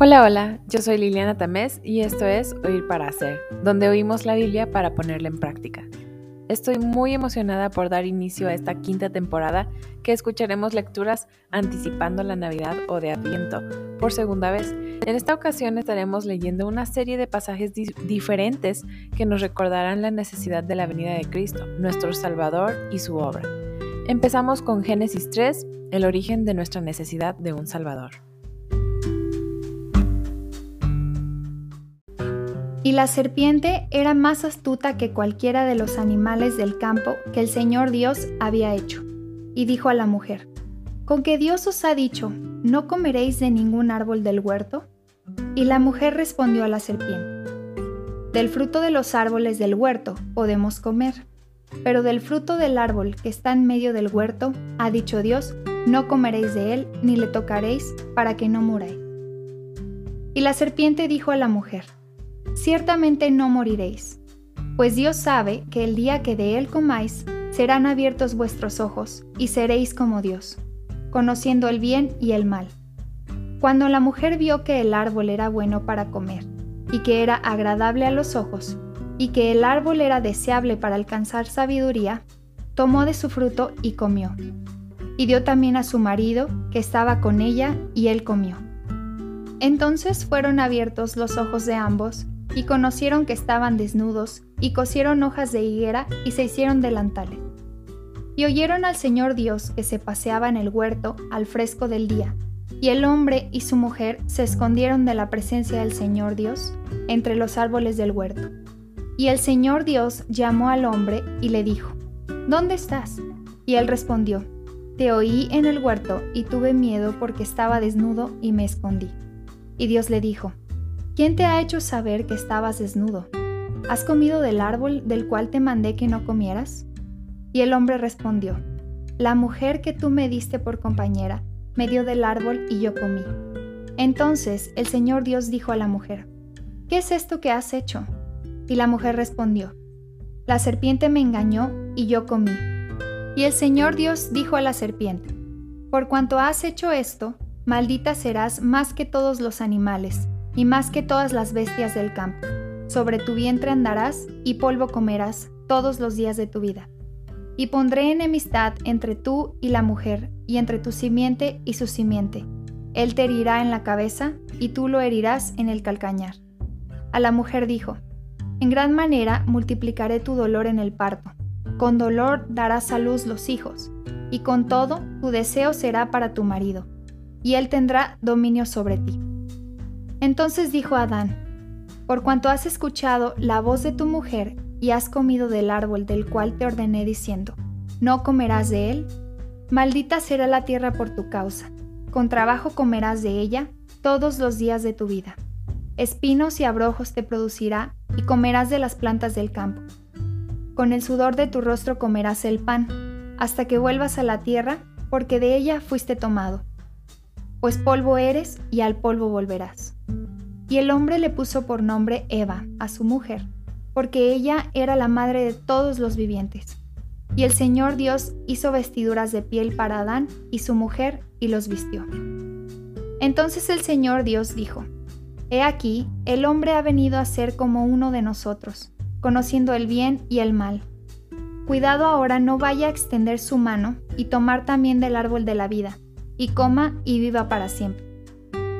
Hola, hola, yo soy Liliana Tamés y esto es Oír para Hacer, donde oímos la Biblia para ponerla en práctica. Estoy muy emocionada por dar inicio a esta quinta temporada que escucharemos lecturas anticipando la Navidad o de Adviento por segunda vez. En esta ocasión estaremos leyendo una serie de pasajes diferentes que nos recordarán la necesidad de la venida de Cristo, nuestro Salvador y su obra. Empezamos con Génesis 3, el origen de nuestra necesidad de un Salvador. Y la serpiente era más astuta que cualquiera de los animales del campo que el Señor Dios había hecho. Y dijo a la mujer, ¿con que Dios os ha dicho, no comeréis de ningún árbol del huerto? Y la mujer respondió a la serpiente, del fruto de los árboles del huerto podemos comer, pero del fruto del árbol que está en medio del huerto, ha dicho Dios, no comeréis de él ni le tocaréis para que no muráis. Y la serpiente dijo a la mujer, ciertamente no moriréis, pues Dios sabe que el día que de él comáis, serán abiertos vuestros ojos, y seréis como Dios, conociendo el bien y el mal. Cuando la mujer vio que el árbol era bueno para comer, y que era agradable a los ojos, y que el árbol era deseable para alcanzar sabiduría, tomó de su fruto y comió. Y dio también a su marido, que estaba con ella, y él comió. Entonces fueron abiertos los ojos de ambos, y conocieron que estaban desnudos, y cosieron hojas de higuera y se hicieron delantales. Y oyeron al Señor Dios que se paseaba en el huerto al fresco del día, y el hombre y su mujer se escondieron de la presencia del Señor Dios entre los árboles del huerto. Y el Señor Dios llamó al hombre y le dijo, ¿Dónde estás? Y él respondió, Te oí en el huerto y tuve miedo porque estaba desnudo y me escondí. Y Dios le dijo, ¿Quién te ha hecho saber que estabas desnudo? ¿Has comido del árbol del cual te mandé que no comieras? Y el hombre respondió, La mujer que tú me diste por compañera me dio del árbol y yo comí. Entonces el Señor Dios dijo a la mujer, ¿Qué es esto que has hecho? Y la mujer respondió, La serpiente me engañó y yo comí. Y el Señor Dios dijo a la serpiente, Por cuanto has hecho esto, maldita serás más que todos los animales y más que todas las bestias del campo. Sobre tu vientre andarás y polvo comerás todos los días de tu vida. Y pondré enemistad entre tú y la mujer, y entre tu simiente y su simiente. Él te herirá en la cabeza, y tú lo herirás en el calcañar. A la mujer dijo, En gran manera multiplicaré tu dolor en el parto. Con dolor darás a luz los hijos, y con todo tu deseo será para tu marido, y él tendrá dominio sobre ti. Entonces dijo Adán, Por cuanto has escuchado la voz de tu mujer y has comido del árbol del cual te ordené diciendo, No comerás de él, maldita será la tierra por tu causa, con trabajo comerás de ella todos los días de tu vida. Espinos y abrojos te producirá y comerás de las plantas del campo. Con el sudor de tu rostro comerás el pan, hasta que vuelvas a la tierra, porque de ella fuiste tomado. Pues polvo eres y al polvo volverás. Y el hombre le puso por nombre Eva, a su mujer, porque ella era la madre de todos los vivientes. Y el Señor Dios hizo vestiduras de piel para Adán y su mujer y los vistió. Entonces el Señor Dios dijo, He aquí, el hombre ha venido a ser como uno de nosotros, conociendo el bien y el mal. Cuidado ahora no vaya a extender su mano y tomar también del árbol de la vida, y coma y viva para siempre.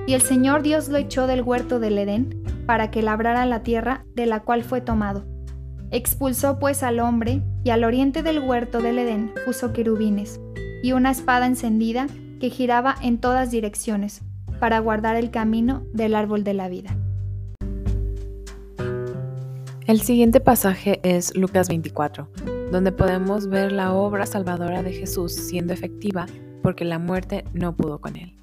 Y el Señor Dios lo echó del huerto del Edén para que labrara la tierra de la cual fue tomado. Expulsó pues al hombre y al oriente del huerto del Edén puso querubines y una espada encendida que giraba en todas direcciones para guardar el camino del árbol de la vida. El siguiente pasaje es Lucas 24, donde podemos ver la obra salvadora de Jesús siendo efectiva porque la muerte no pudo con él.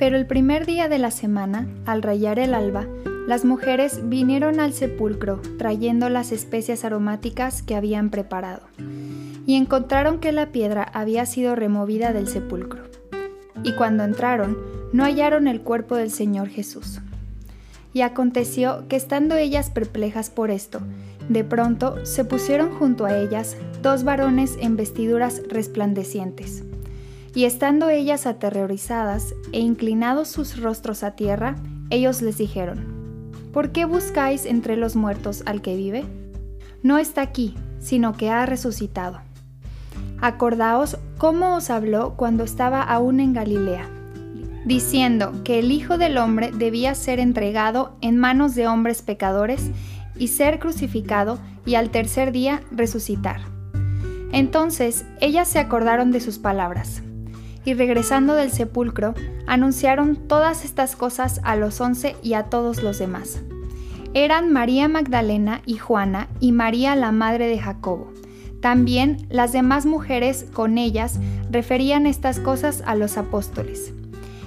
Pero el primer día de la semana, al rayar el alba, las mujeres vinieron al sepulcro trayendo las especias aromáticas que habían preparado, y encontraron que la piedra había sido removida del sepulcro. Y cuando entraron, no hallaron el cuerpo del Señor Jesús. Y aconteció que estando ellas perplejas por esto, de pronto se pusieron junto a ellas dos varones en vestiduras resplandecientes Y estando ellas aterrorizadas e inclinados sus rostros a tierra, ellos les dijeron, ¿por qué buscáis entre los muertos al que vive? No está aquí, sino que ha resucitado. Acordaos cómo os habló cuando estaba aún en Galilea, diciendo que el Hijo del Hombre debía ser entregado en manos de hombres pecadores y ser crucificado y al tercer día resucitar. Entonces ellas se acordaron de sus palabras y regresando del sepulcro, anunciaron todas estas cosas a los once y a todos los demás. Eran María Magdalena y Juana y María la madre de Jacobo. También las demás mujeres con ellas referían estas cosas a los apóstoles.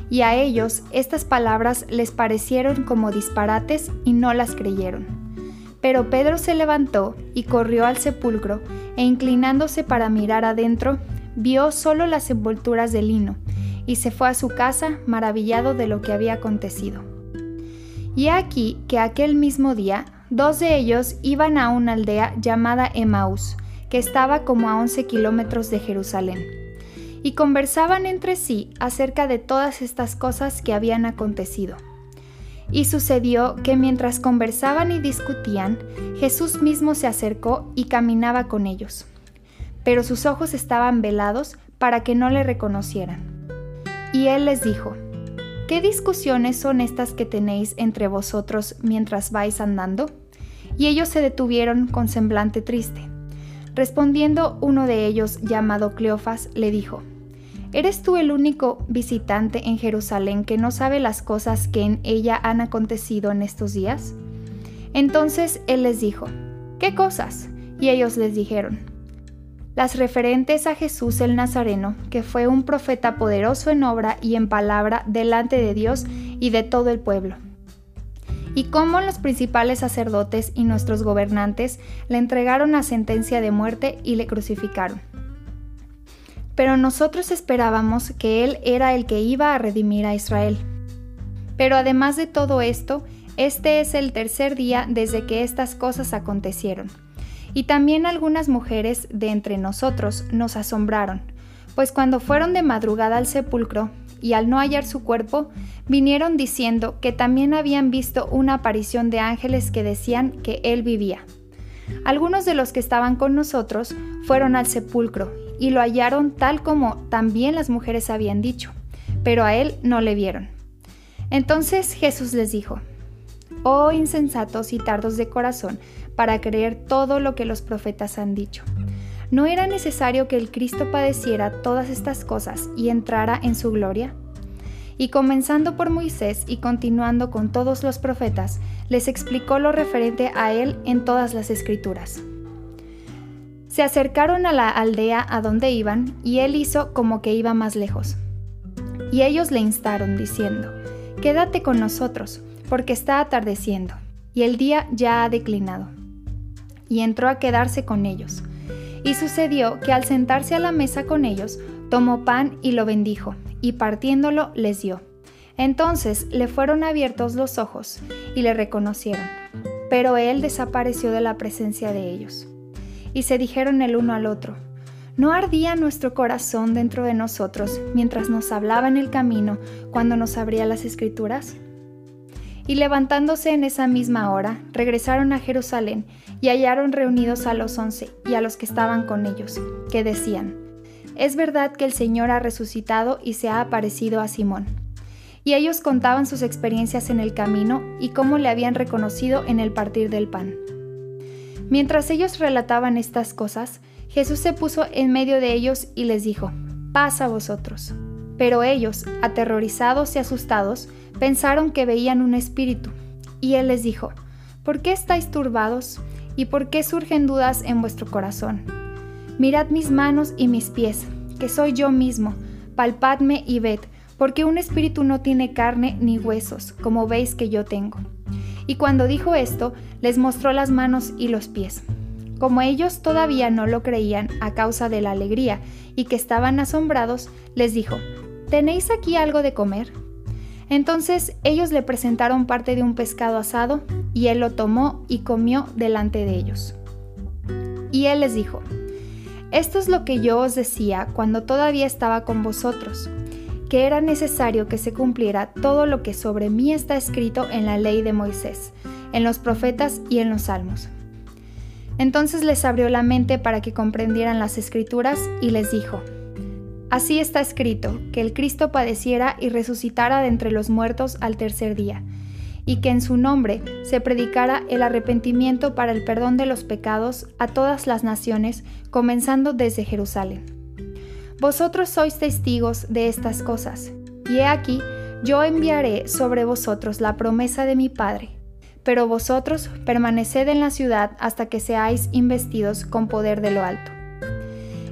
Y a ellos estas palabras les parecieron como disparates y no las creyeron. Pero Pedro se levantó y corrió al sepulcro, e inclinándose para mirar adentro, vio solo las envolturas de lino, y se fue a su casa maravillado de lo que había acontecido. Y aquí que aquel mismo día dos de ellos iban a una aldea llamada Emaús, que estaba como a 11 kilómetros de Jerusalén, y conversaban entre sí acerca de todas estas cosas que habían acontecido. Y sucedió que mientras conversaban y discutían, Jesús mismo se acercó y caminaba con ellos pero sus ojos estaban velados para que no le reconocieran. Y él les dijo, ¿Qué discusiones son estas que tenéis entre vosotros mientras vais andando? Y ellos se detuvieron con semblante triste. Respondiendo uno de ellos, llamado Cleofas, le dijo, ¿Eres tú el único visitante en Jerusalén que no sabe las cosas que en ella han acontecido en estos días? Entonces él les dijo, ¿qué cosas? Y ellos les dijeron, las referentes a Jesús el Nazareno, que fue un profeta poderoso en obra y en palabra delante de Dios y de todo el pueblo. Y cómo los principales sacerdotes y nuestros gobernantes le entregaron a sentencia de muerte y le crucificaron. Pero nosotros esperábamos que Él era el que iba a redimir a Israel. Pero además de todo esto, este es el tercer día desde que estas cosas acontecieron y también algunas mujeres de entre nosotros nos asombraron, pues cuando fueron de madrugada al sepulcro y al no hallar su cuerpo, vinieron diciendo que también habían visto una aparición de ángeles que decían que él vivía. Algunos de los que estaban con nosotros fueron al sepulcro y lo hallaron tal como también las mujeres habían dicho, pero a él no le vieron. Entonces Jesús les dijo, Oh insensatos y tardos de corazón, para creer todo lo que los profetas han dicho. ¿No era necesario que el Cristo padeciera todas estas cosas y entrara en su gloria? Y comenzando por Moisés y continuando con todos los profetas, les explicó lo referente a él en todas las escrituras. Se acercaron a la aldea a donde iban, y él hizo como que iba más lejos. Y ellos le instaron, diciendo, Quédate con nosotros, porque está atardeciendo, y el día ya ha declinado y entró a quedarse con ellos. Y sucedió que al sentarse a la mesa con ellos, tomó pan y lo bendijo, y partiéndolo les dio. Entonces le fueron abiertos los ojos y le reconocieron, pero él desapareció de la presencia de ellos. Y se dijeron el uno al otro, ¿no ardía nuestro corazón dentro de nosotros mientras nos hablaba en el camino cuando nos abría las escrituras? Y levantándose en esa misma hora, regresaron a Jerusalén y hallaron reunidos a los once y a los que estaban con ellos, que decían, Es verdad que el Señor ha resucitado y se ha aparecido a Simón. Y ellos contaban sus experiencias en el camino y cómo le habían reconocido en el partir del pan. Mientras ellos relataban estas cosas, Jesús se puso en medio de ellos y les dijo, Paz a vosotros. Pero ellos, aterrorizados y asustados, pensaron que veían un espíritu. Y él les dijo, ¿por qué estáis turbados? ¿Y por qué surgen dudas en vuestro corazón? Mirad mis manos y mis pies, que soy yo mismo, palpadme y ved, porque un espíritu no tiene carne ni huesos, como veis que yo tengo. Y cuando dijo esto, les mostró las manos y los pies. Como ellos todavía no lo creían a causa de la alegría y que estaban asombrados, les dijo, ¿tenéis aquí algo de comer? Entonces ellos le presentaron parte de un pescado asado, y él lo tomó y comió delante de ellos. Y él les dijo, Esto es lo que yo os decía cuando todavía estaba con vosotros, que era necesario que se cumpliera todo lo que sobre mí está escrito en la ley de Moisés, en los profetas y en los salmos. Entonces les abrió la mente para que comprendieran las escrituras y les dijo, Así está escrito, que el Cristo padeciera y resucitara de entre los muertos al tercer día, y que en su nombre se predicara el arrepentimiento para el perdón de los pecados a todas las naciones, comenzando desde Jerusalén. Vosotros sois testigos de estas cosas, y he aquí, yo enviaré sobre vosotros la promesa de mi Padre, pero vosotros permaneced en la ciudad hasta que seáis investidos con poder de lo alto.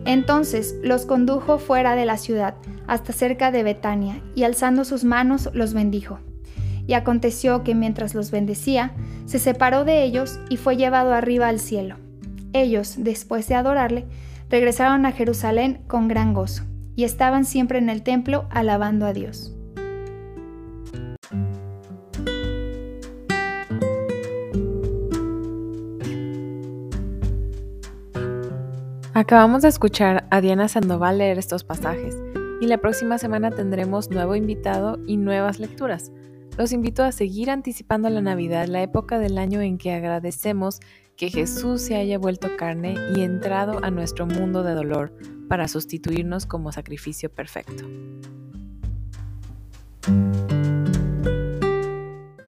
Entonces los condujo fuera de la ciudad, hasta cerca de Betania, y alzando sus manos los bendijo. Y aconteció que mientras los bendecía, se separó de ellos y fue llevado arriba al cielo. Ellos, después de adorarle, regresaron a Jerusalén con gran gozo, y estaban siempre en el templo alabando a Dios. Acabamos de escuchar a Diana Sandoval leer estos pasajes y la próxima semana tendremos nuevo invitado y nuevas lecturas. Los invito a seguir anticipando la Navidad, la época del año en que agradecemos que Jesús se haya vuelto carne y entrado a nuestro mundo de dolor para sustituirnos como sacrificio perfecto.